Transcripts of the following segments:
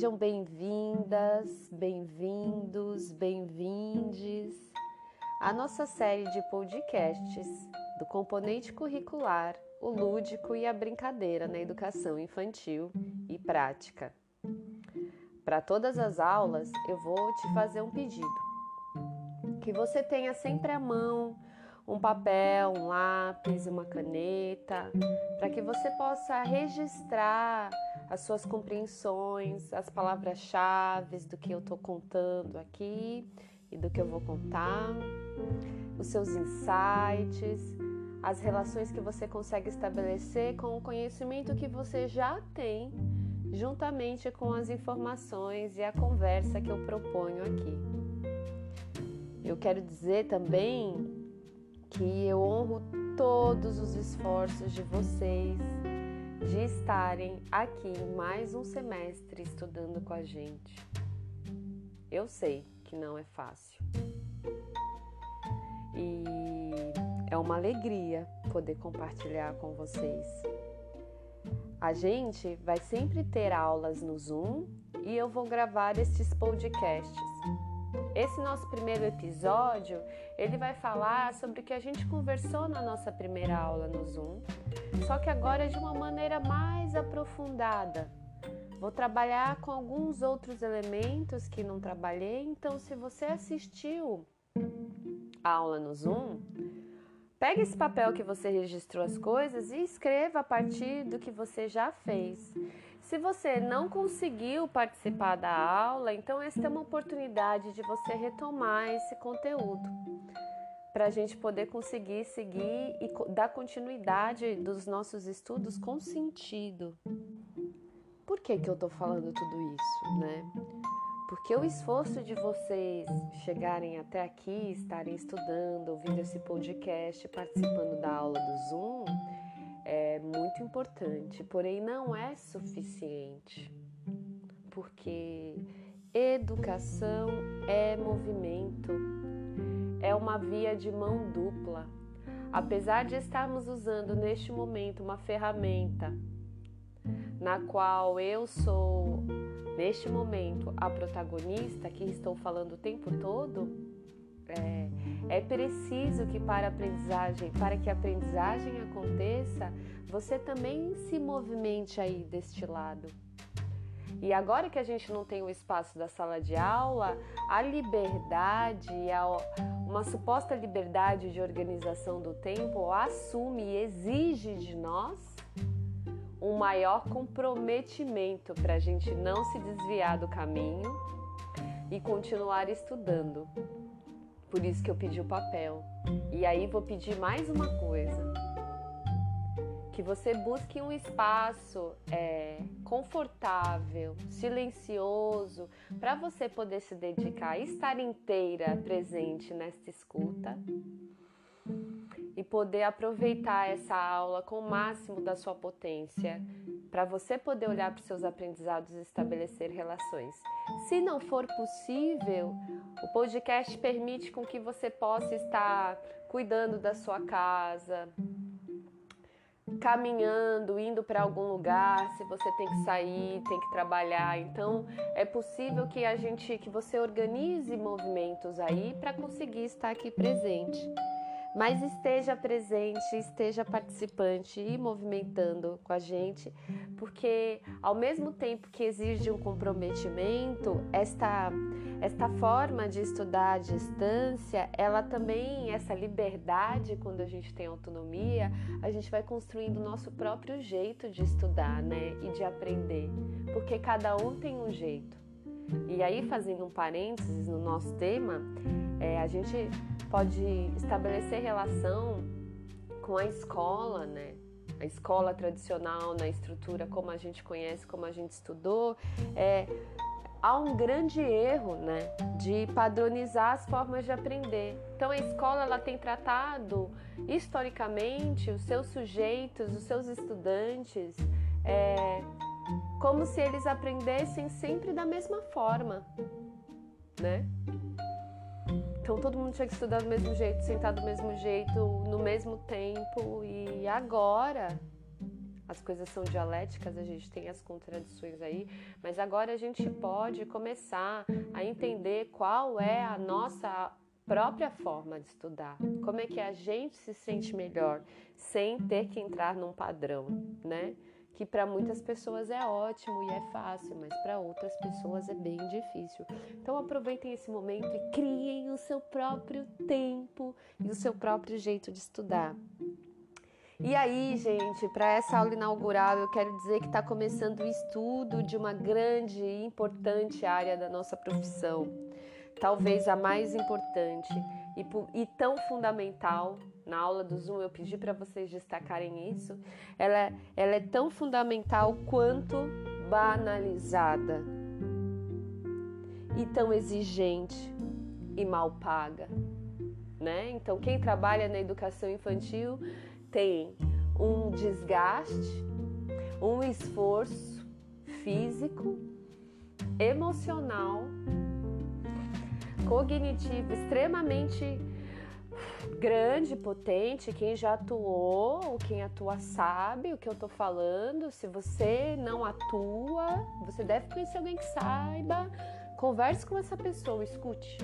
Sejam bem-vindas, bem-vindos, bem-vindes à nossa série de podcasts do componente curricular, o lúdico e a brincadeira na educação infantil e prática. Para todas as aulas, eu vou te fazer um pedido. Que você tenha sempre à mão um papel, um lápis, uma caneta, para que você possa registrar as suas compreensões, as palavras-chave do que eu estou contando aqui e do que eu vou contar, os seus insights, as relações que você consegue estabelecer com o conhecimento que você já tem, juntamente com as informações e a conversa que eu proponho aqui. Eu quero dizer também que eu honro todos os esforços de vocês de estarem aqui mais um semestre estudando com a gente. Eu sei que não é fácil. E é uma alegria poder compartilhar com vocês. A gente vai sempre ter aulas no Zoom e eu vou gravar esses podcasts. Esse nosso primeiro episódio, ele vai falar sobre o que a gente conversou na nossa primeira aula no Zoom, só que agora de uma maneira mais aprofundada. Vou trabalhar com alguns outros elementos que não trabalhei, então se você assistiu a aula no Zoom, pegue esse papel que você registrou as coisas e escreva a partir do que você já fez. Se você não conseguiu participar da aula, então esta é uma oportunidade de você retomar esse conteúdo para a gente poder conseguir seguir e dar continuidade dos nossos estudos com sentido. Por que, que eu estou falando tudo isso, né? Porque o esforço de vocês chegarem até aqui, estarem estudando, ouvindo esse podcast, participando da aula do Zoom, é muito importante, porém não é suficiente, porque educação é movimento, é uma via de mão dupla. Apesar de estarmos usando neste momento uma ferramenta na qual eu sou, neste momento, a protagonista que estou falando o tempo todo, é, é preciso que para aprendizagem, para que a aprendizagem aconteça, você também se movimente aí deste lado. E agora que a gente não tem o espaço da sala de aula, a liberdade, uma suposta liberdade de organização do tempo assume e exige de nós um maior comprometimento para a gente não se desviar do caminho e continuar estudando. Por isso que eu pedi o papel. E aí vou pedir mais uma coisa. Que você busque um espaço é, confortável, silencioso, para você poder se dedicar estar inteira presente nesta escuta e poder aproveitar essa aula com o máximo da sua potência, para você poder olhar para os seus aprendizados e estabelecer relações. Se não for possível, o podcast permite com que você possa estar cuidando da sua casa, caminhando, indo para algum lugar, se você tem que sair, tem que trabalhar. Então, é possível que a gente que você organize movimentos aí para conseguir estar aqui presente mas esteja presente, esteja participante e movimentando com a gente, porque ao mesmo tempo que exige um comprometimento, esta esta forma de estudar à distância, ela também essa liberdade quando a gente tem autonomia, a gente vai construindo o nosso próprio jeito de estudar, né, e de aprender, porque cada um tem um jeito. E aí fazendo um parênteses no nosso tema, é, a gente pode estabelecer relação com a escola, né? A escola tradicional, na estrutura como a gente conhece, como a gente estudou, é, há um grande erro, né, de padronizar as formas de aprender. Então a escola ela tem tratado historicamente os seus sujeitos, os seus estudantes, é, como se eles aprendessem sempre da mesma forma, né? Então todo mundo tinha que estudar do mesmo jeito, sentar do mesmo jeito, no mesmo tempo. E agora as coisas são dialéticas, a gente tem as contradições aí, mas agora a gente pode começar a entender qual é a nossa própria forma de estudar, como é que a gente se sente melhor sem ter que entrar num padrão, né? Que para muitas pessoas é ótimo e é fácil, mas para outras pessoas é bem difícil. Então aproveitem esse momento e criem o seu próprio tempo e o seu próprio jeito de estudar. E aí, gente, para essa aula inaugural, eu quero dizer que está começando o estudo de uma grande e importante área da nossa profissão, talvez a mais importante e, e tão fundamental. Na aula do Zoom eu pedi para vocês destacarem isso. Ela, ela é tão fundamental quanto banalizada e tão exigente e mal paga, né? Então, quem trabalha na educação infantil tem um desgaste, um esforço físico, emocional, cognitivo extremamente grande, potente. Quem já atuou, ou quem atua sabe o que eu tô falando. Se você não atua, você deve conhecer alguém que saiba. Converse com essa pessoa, escute.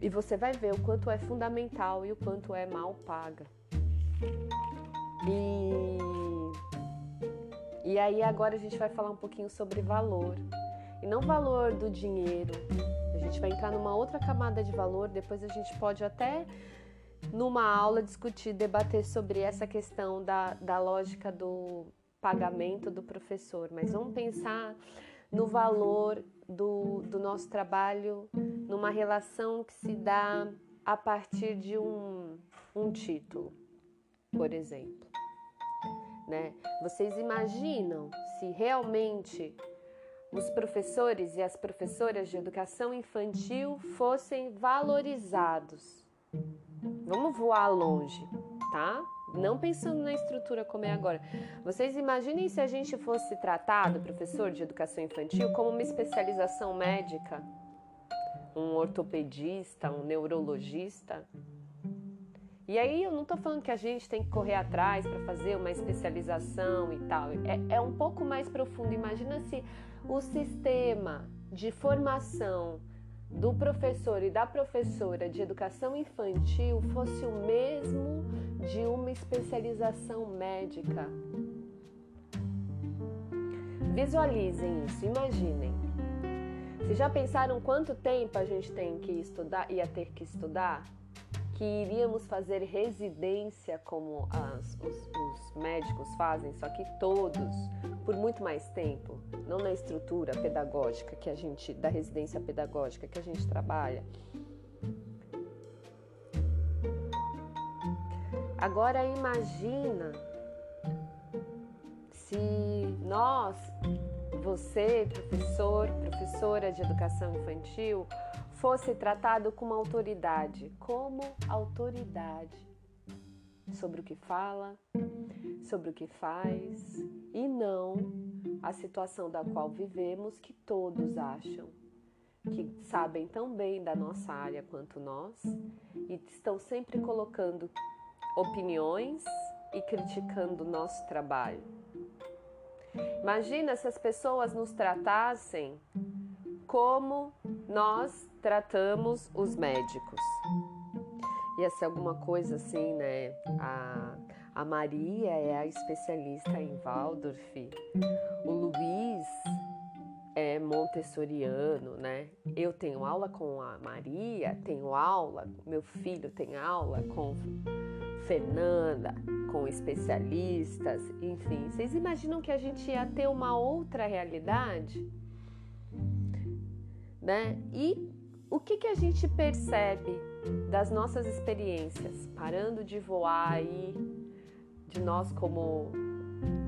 E você vai ver o quanto é fundamental e o quanto é mal paga. E, e aí agora a gente vai falar um pouquinho sobre valor. E não valor do dinheiro. A gente vai entrar numa outra camada de valor, depois a gente pode até numa aula discutir, debater sobre essa questão da, da lógica do pagamento do professor. Mas vamos pensar no valor do, do nosso trabalho numa relação que se dá a partir de um, um título, por exemplo. Né? Vocês imaginam se realmente os professores e as professoras de educação infantil fossem valorizados? Vamos voar longe, tá? Não pensando na estrutura como é agora. Vocês imaginem se a gente fosse tratado, professor de educação infantil, como uma especialização médica, um ortopedista, um neurologista. E aí eu não estou falando que a gente tem que correr atrás para fazer uma especialização e tal. É, é um pouco mais profundo. Imagina se o sistema de formação do professor e da professora de educação infantil fosse o mesmo de uma especialização médica. Visualizem isso, imaginem. Vocês já pensaram quanto tempo a gente tem que estudar, ia ter que estudar? Que iríamos fazer residência como as, os, os médicos fazem, só que todos, por muito mais tempo, não na estrutura pedagógica que a gente, da residência pedagógica que a gente trabalha. Agora imagina se nós, você, professor, professora de educação infantil, fosse tratado como autoridade, como autoridade sobre o que fala, sobre o que faz e não a situação da qual vivemos que todos acham que sabem tão bem da nossa área quanto nós e estão sempre colocando opiniões e criticando o nosso trabalho. Imagina se as pessoas nos tratassem como nós tratamos os médicos. Ia ser alguma coisa assim, né? A, a Maria é a especialista em Waldorf, o Luiz é montessoriano, né? Eu tenho aula com a Maria, tenho aula, meu filho tem aula com Fernanda, com especialistas, enfim. Vocês imaginam que a gente ia ter uma outra realidade? Né? E o que, que a gente percebe das nossas experiências, parando de voar aí, de nós como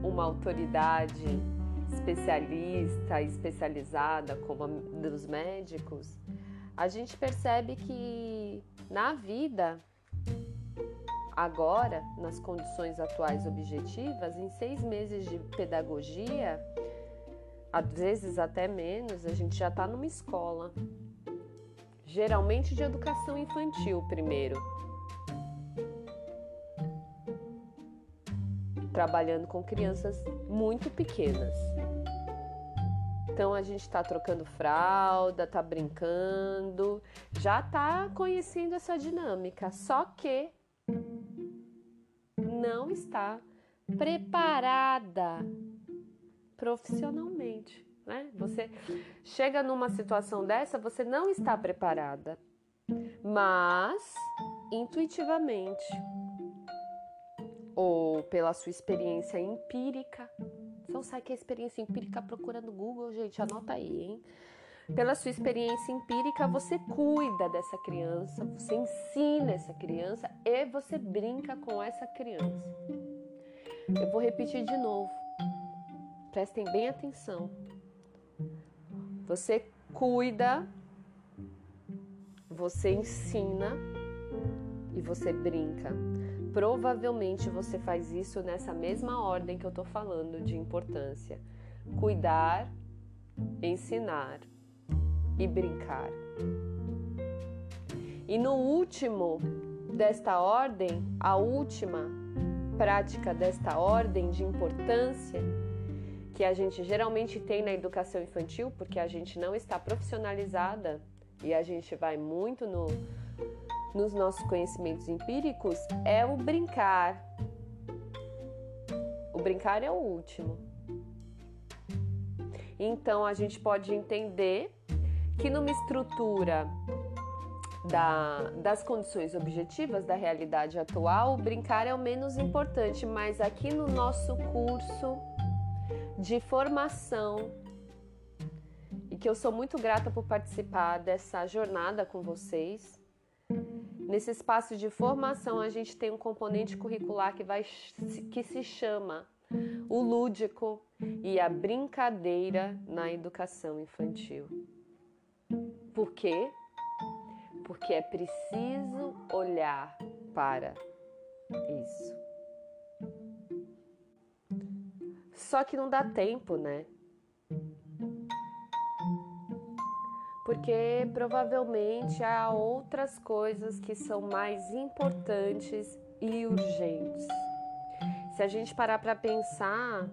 uma autoridade especialista, especializada, como a dos médicos, a gente percebe que na vida Agora, nas condições atuais objetivas, em seis meses de pedagogia, às vezes até menos, a gente já está numa escola. Geralmente de educação infantil primeiro. trabalhando com crianças muito pequenas. Então a gente está trocando fralda, tá brincando, já tá conhecendo essa dinâmica, só que não está preparada profissionalmente, né? Você chega numa situação dessa, você não está preparada, mas intuitivamente ou pela sua experiência empírica. Não sabe que é experiência empírica procura no Google, gente, anota aí, hein? Pela sua experiência empírica, você cuida dessa criança, você ensina essa criança e você brinca com essa criança. Eu vou repetir de novo. Prestem bem atenção. Você cuida, você ensina e você brinca. Provavelmente você faz isso nessa mesma ordem que eu tô falando de importância: cuidar, ensinar e brincar. E no último desta ordem, a última prática desta ordem de importância que a gente geralmente tem na educação infantil, porque a gente não está profissionalizada e a gente vai muito no nos nossos conhecimentos empíricos é o brincar. O brincar é o último. Então a gente pode entender que numa estrutura da, das condições objetivas da realidade atual, brincar é o menos importante, mas aqui no nosso curso de formação, e que eu sou muito grata por participar dessa jornada com vocês, Nesse espaço de formação, a gente tem um componente curricular que, vai, que se chama o lúdico e a brincadeira na educação infantil. Por quê? Porque é preciso olhar para isso. Só que não dá tempo, né? porque provavelmente há outras coisas que são mais importantes e urgentes. Se a gente parar para pensar,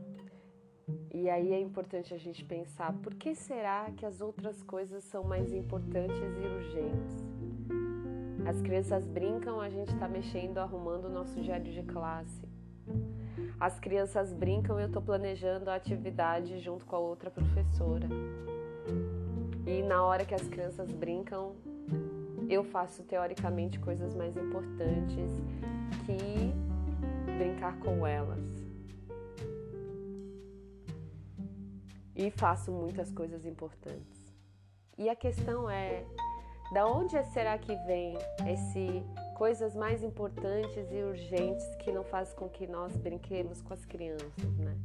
e aí é importante a gente pensar, por que será que as outras coisas são mais importantes e urgentes? As crianças brincam, a gente está mexendo, arrumando o nosso diário de classe. As crianças brincam, eu estou planejando a atividade junto com a outra professora. E na hora que as crianças brincam, eu faço teoricamente coisas mais importantes que brincar com elas. E faço muitas coisas importantes. E a questão é, da onde será que vem esse coisas mais importantes e urgentes que não faz com que nós brinquemos com as crianças, né?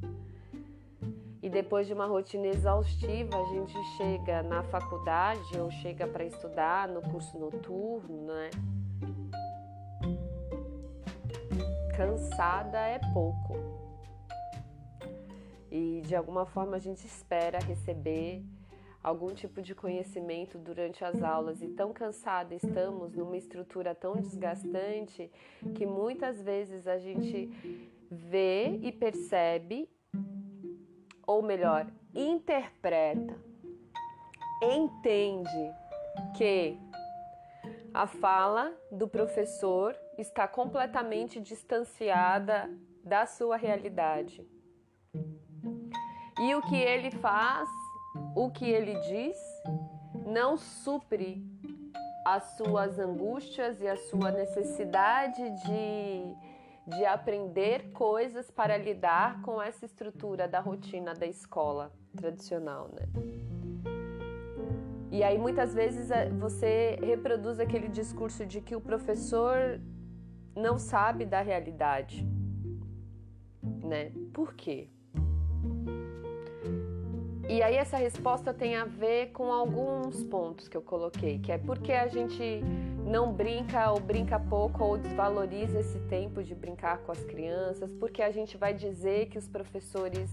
E depois de uma rotina exaustiva, a gente chega na faculdade ou chega para estudar no curso noturno, né? Cansada é pouco. E de alguma forma a gente espera receber algum tipo de conhecimento durante as aulas e tão cansada estamos numa estrutura tão desgastante que muitas vezes a gente vê e percebe ou melhor, interpreta, entende que a fala do professor está completamente distanciada da sua realidade. E o que ele faz, o que ele diz, não supre as suas angústias e a sua necessidade de de aprender coisas para lidar com essa estrutura da rotina da escola tradicional, né? E aí muitas vezes eh, você reproduz aquele discurso de que o professor não sabe da realidade, né? Por quê? E aí essa resposta tem a ver com alguns pontos que eu coloquei, que é porque a gente não brinca ou brinca pouco ou desvaloriza esse tempo de brincar com as crianças, porque a gente vai dizer que os professores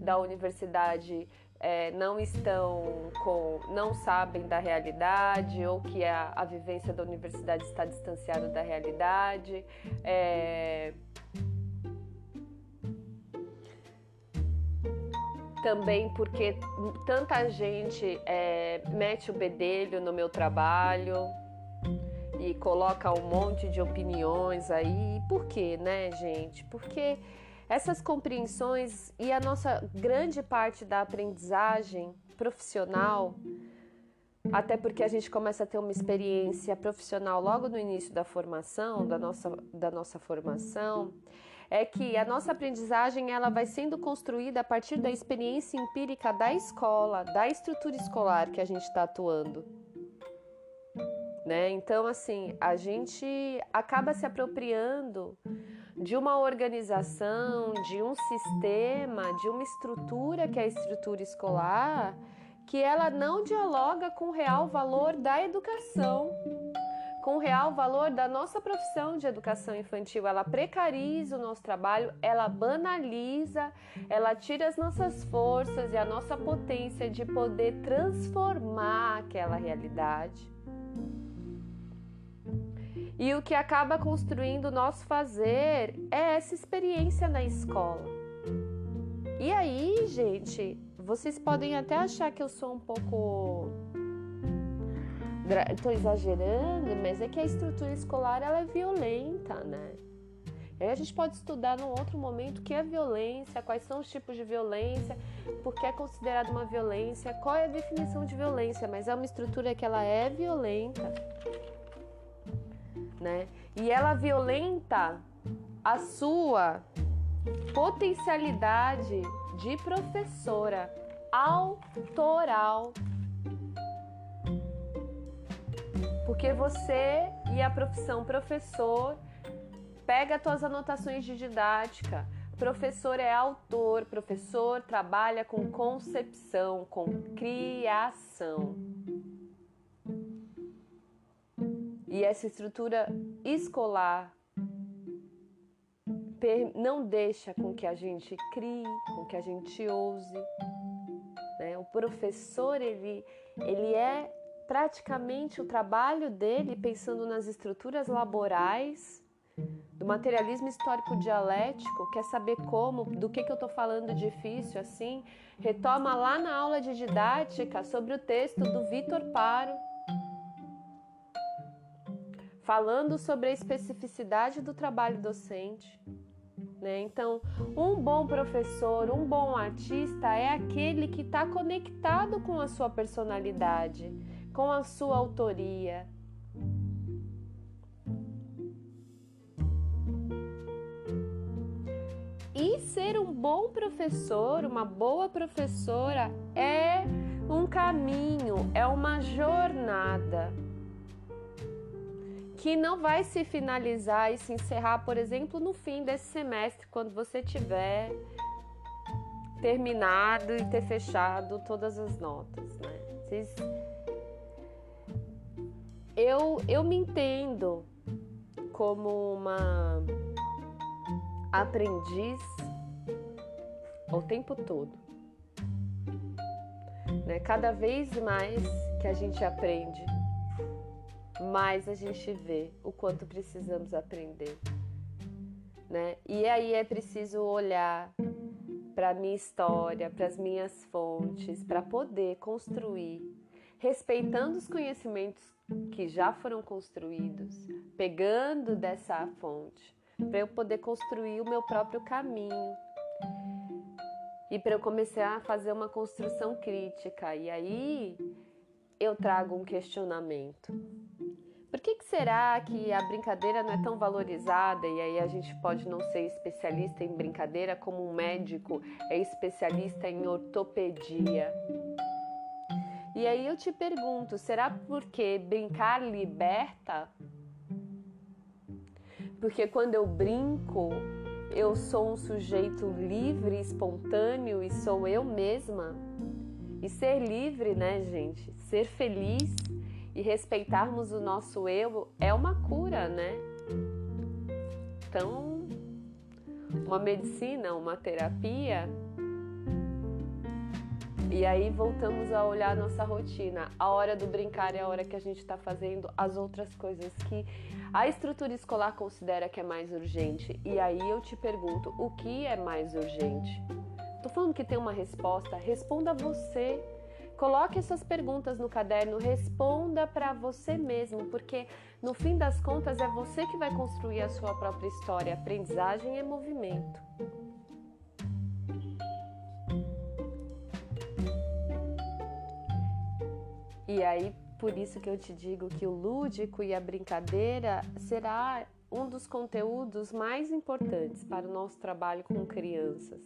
da universidade é, não estão com, não sabem da realidade ou que a, a vivência da universidade está distanciada da realidade. É, também porque tanta gente é, mete o bedelho no meu trabalho e coloca um monte de opiniões aí. Por quê, né, gente? Porque essas compreensões e a nossa grande parte da aprendizagem profissional, até porque a gente começa a ter uma experiência profissional logo no início da formação, da nossa, da nossa formação, é que a nossa aprendizagem ela vai sendo construída a partir da experiência empírica da escola, da estrutura escolar que a gente está atuando. Né? Então, assim, a gente acaba se apropriando de uma organização, de um sistema, de uma estrutura que é a estrutura escolar, que ela não dialoga com o real valor da educação com o real valor da nossa profissão de educação infantil. Ela precariza o nosso trabalho, ela banaliza, ela tira as nossas forças e a nossa potência de poder transformar aquela realidade. E o que acaba construindo o nosso fazer é essa experiência na escola. E aí, gente, vocês podem até achar que eu sou um pouco Estou exagerando, mas é que a estrutura escolar ela é violenta, né? Aí a gente pode estudar num outro momento o que é violência, quais são os tipos de violência, por que é considerada uma violência, qual é a definição de violência, mas é uma estrutura que ela é violenta, né? E ela violenta a sua potencialidade de professora autoral Porque você e a profissão professor pega as tuas anotações de didática. Professor é autor, professor trabalha com concepção, com criação. E essa estrutura escolar não deixa com que a gente crie, com que a gente ouse. Né? O professor ele, ele é praticamente o trabalho dele pensando nas estruturas laborais do materialismo histórico dialético, quer saber como, do que, que eu estou falando difícil assim, retoma lá na aula de didática sobre o texto do Vitor Paro, falando sobre a especificidade do trabalho docente. Né? Então, um bom professor, um bom artista é aquele que está conectado com a sua personalidade com a sua autoria. E ser um bom professor, uma boa professora, é um caminho, é uma jornada que não vai se finalizar e se encerrar, por exemplo, no fim desse semestre, quando você tiver terminado e ter fechado todas as notas, né? Vocês eu, eu me entendo como uma aprendiz o tempo todo. Né? Cada vez mais que a gente aprende, mais a gente vê o quanto precisamos aprender. Né? E aí é preciso olhar para a minha história, para as minhas fontes, para poder construir, respeitando os conhecimentos que já foram construídos, pegando dessa fonte, para eu poder construir o meu próprio caminho. E para eu começar a fazer uma construção crítica. E aí eu trago um questionamento. Por que, que será que a brincadeira não é tão valorizada? E aí a gente pode não ser especialista em brincadeira, como um médico é especialista em ortopedia. E aí eu te pergunto, será porque brincar liberta? Porque quando eu brinco, eu sou um sujeito livre, espontâneo e sou eu mesma? E ser livre, né, gente? Ser feliz e respeitarmos o nosso eu é uma cura, né? Então, uma medicina, uma terapia e aí voltamos a olhar a nossa rotina. A hora do brincar é a hora que a gente está fazendo as outras coisas que a estrutura escolar considera que é mais urgente. E aí eu te pergunto, o que é mais urgente? Estou falando que tem uma resposta, responda você. Coloque essas perguntas no caderno, responda para você mesmo, porque no fim das contas é você que vai construir a sua própria história. Aprendizagem é movimento. E aí, por isso que eu te digo que o lúdico e a brincadeira será um dos conteúdos mais importantes para o nosso trabalho com crianças.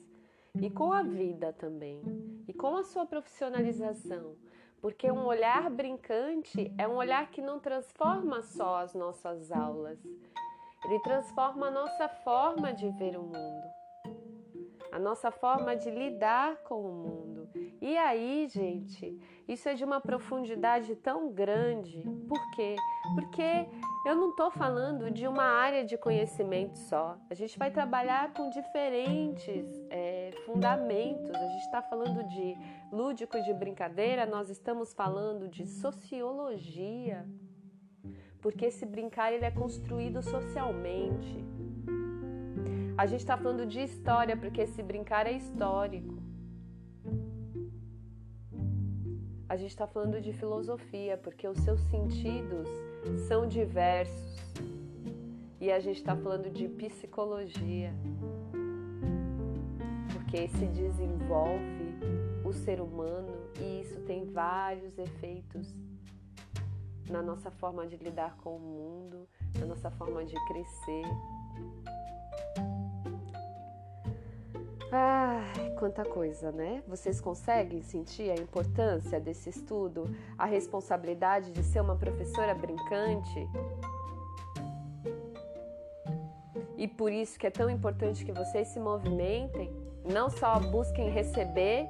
E com a vida também, e com a sua profissionalização, porque um olhar brincante é um olhar que não transforma só as nossas aulas, ele transforma a nossa forma de ver o mundo a nossa forma de lidar com o mundo. E aí, gente, isso é de uma profundidade tão grande. Por quê? Porque eu não estou falando de uma área de conhecimento só. A gente vai trabalhar com diferentes é, fundamentos. A gente está falando de lúdico de brincadeira, nós estamos falando de sociologia. Porque esse brincar ele é construído socialmente. A gente está falando de história, porque esse brincar é histórico. A gente está falando de filosofia, porque os seus sentidos são diversos. E a gente está falando de psicologia, porque se desenvolve o ser humano e isso tem vários efeitos na nossa forma de lidar com o mundo, na nossa forma de crescer. Ai, quanta coisa, né? Vocês conseguem sentir a importância desse estudo, a responsabilidade de ser uma professora brincante? E por isso que é tão importante que vocês se movimentem, não só busquem receber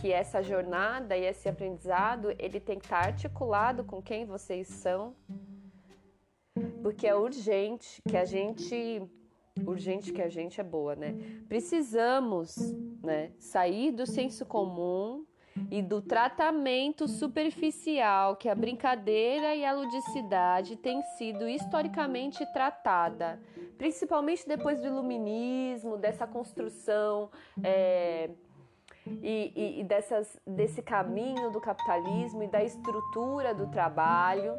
que essa jornada e esse aprendizado, ele tem que estar articulado com quem vocês são, porque é urgente que a gente urgente que a gente é boa, né? Precisamos, né, sair do senso comum e do tratamento superficial que a brincadeira e a ludicidade têm sido historicamente tratada, principalmente depois do iluminismo, dessa construção é, e, e, e dessas, desse caminho do capitalismo e da estrutura do trabalho.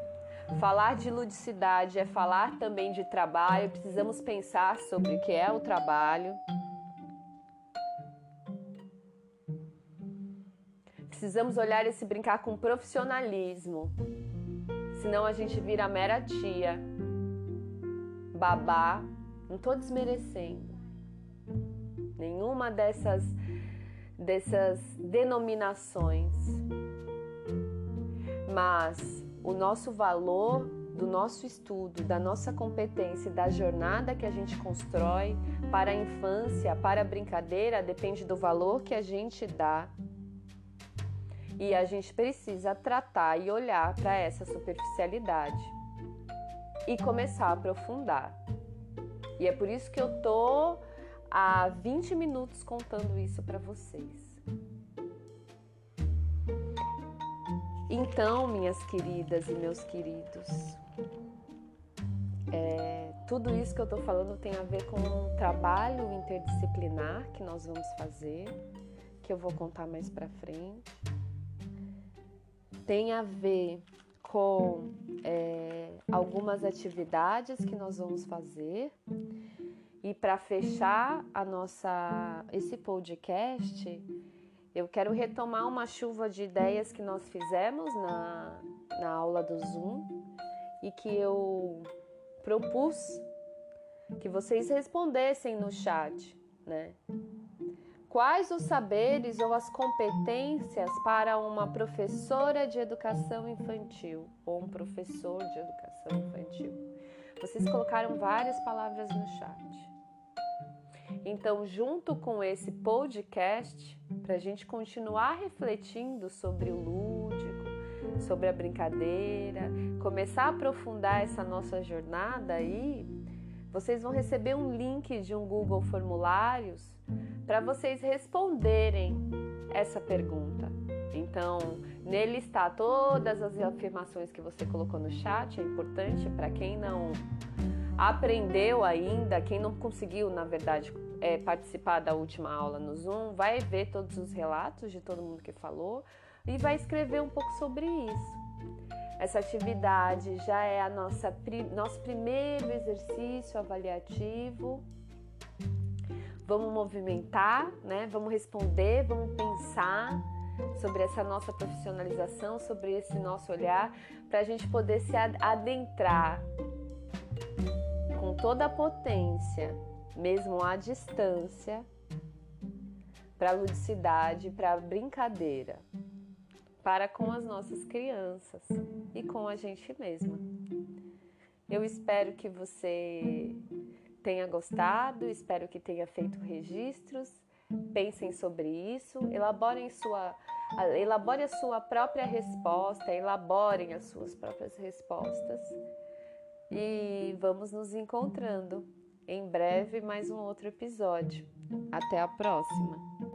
Falar de ludicidade é falar também de trabalho, precisamos pensar sobre o que é o trabalho. Precisamos olhar esse brincar com profissionalismo, senão a gente vira mera tia, babá. Não estou desmerecendo nenhuma dessas, dessas denominações, mas o nosso valor do nosso estudo, da nossa competência, da jornada que a gente constrói para a infância, para a brincadeira, depende do valor que a gente dá. E a gente precisa tratar e olhar para essa superficialidade e começar a aprofundar. E é por isso que eu tô há 20 minutos contando isso para vocês. Então, minhas queridas e meus queridos, é, tudo isso que eu estou falando tem a ver com um trabalho interdisciplinar que nós vamos fazer, que eu vou contar mais para frente. Tem a ver com é, algumas atividades que nós vamos fazer. E para fechar a nossa esse podcast, eu quero retomar uma chuva de ideias que nós fizemos na, na aula do Zoom e que eu propus que vocês respondessem no chat, né? Quais os saberes ou as competências para uma professora de educação infantil ou um professor de educação infantil? Vocês colocaram várias palavras no chat. Então, junto com esse podcast, para a gente continuar refletindo sobre o lúdico, sobre a brincadeira, começar a aprofundar essa nossa jornada aí, vocês vão receber um link de um Google Formulários para vocês responderem essa pergunta. Então, nele está todas as afirmações que você colocou no chat, é importante para quem não aprendeu ainda, quem não conseguiu, na verdade, é, participar da última aula no Zoom, vai ver todos os relatos de todo mundo que falou e vai escrever um pouco sobre isso. Essa atividade já é a nossa nosso primeiro exercício avaliativo. Vamos movimentar, né? Vamos responder, vamos pensar sobre essa nossa profissionalização, sobre esse nosso olhar, para a gente poder se adentrar com toda a potência, mesmo à distância, para a ludicidade, para brincadeira para com as nossas crianças e com a gente mesma. Eu espero que você tenha gostado, espero que tenha feito registros. Pensem sobre isso, elaborem sua, elabore a sua própria resposta, elaborem as suas próprias respostas. E vamos nos encontrando em breve mais um outro episódio. Até a próxima!